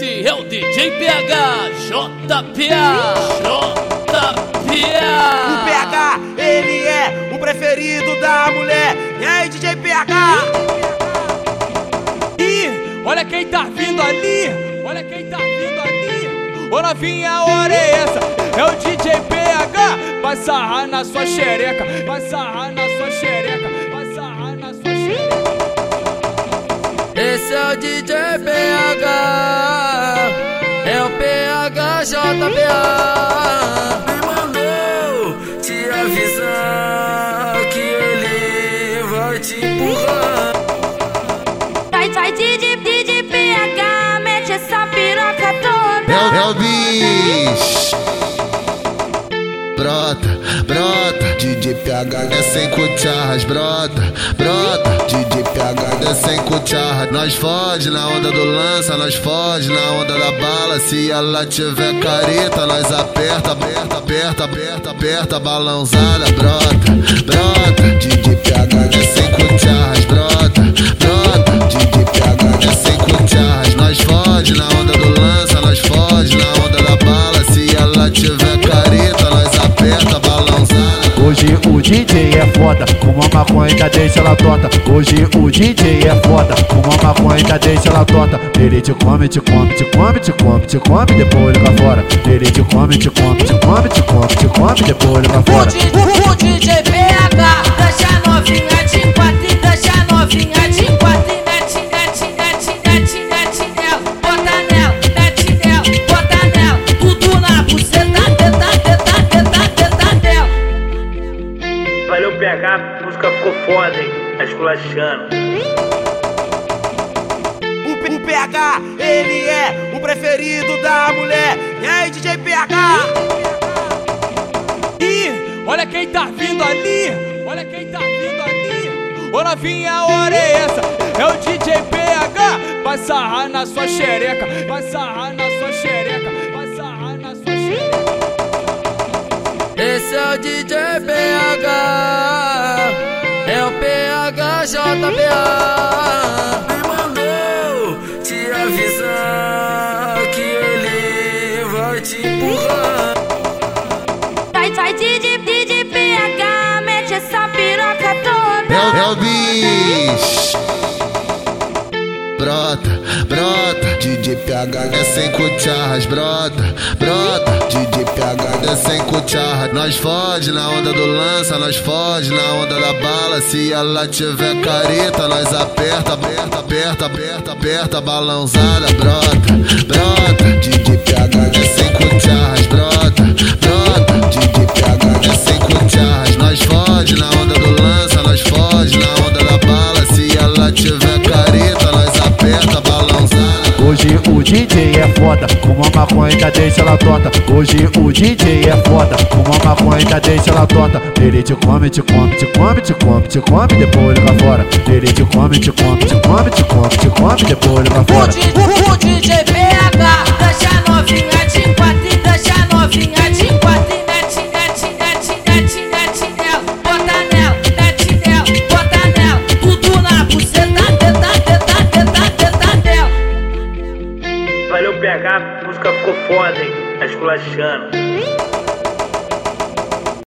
Esse é o DJ PH, JPA, JPA. O PH, ele é o preferido da mulher. E aí, DJ PH? Ih, olha quem tá vindo ali, olha quem tá vindo ali. Ô novinha, hora é essa, é o DJ PH. Vai sarrar na sua xereca, vai sarrar na sua xereca, vai sarrar na sua xereca. Esse é o DJ PH, é JPA. Me mandou te avisar que ele vai te empurrar. Vai, vai, DJ, DJ PH, mete essa piroca toda. É o, é o bicho. Brota, brota, DJ PH é sem cucharras, brota, brota, DJ PH é sem cucharras. Nós foge na onda do lança, nós foge na onda da bala. Se ela tiver careta, nós aperta, aperta, aperta, aperta, aperta, balãozada, brota, brota, DJ PH é sem cucharras, brota, brota, DJ PH sem cucharras. Nós foge na onda do lança, nós foge na onda da bala. Se ela tiver DJ é foda, uma maconha ainda deixa ela tota. Hoje o DJ é foda, uma maconha ainda deixa ela tota. Ele te come, te come, te come, te come, te come, depois joga fora. Ele te come, te come, te come, te come, te come, depois joga O, fora. o DJ Tá esculachando. O, o PH, ele é o preferido da mulher. E aí, DJ PH? Ih, olha quem tá vindo ali, olha quem tá vindo ali. Ô novinha, a hora é essa, é o DJ PH. Vai sarrar na sua xereca, vai sarrar na sua xereca, vai sarrar na sua xereca. Esse é o DJ PH, é o PH JPA. Me mandou te avisar que ele vai te empurrar. Vai, vai, DJ, DJ PH, mete essa piroca toda. É o bicho. É sem cucharras, brota, brota, DJ é sem cucharras. Nós foge na onda do lança, nós foge na onda da bala. Se ela tiver careta, nós aperta, aperta, aperta, aperta, aperta, balãozada, brota, brota, DJ é foda, com uma maconha ainda deixa ela tota. Hoje o DJ é foda, com uma maconha ainda deixa ela tota. Ele te come, te come, te come, te come, te come, depois joga fora. Ele te come, te come, te come, te come, te come, depois joga O, fora. PH, a música ficou foda, hein? Tá esculachando.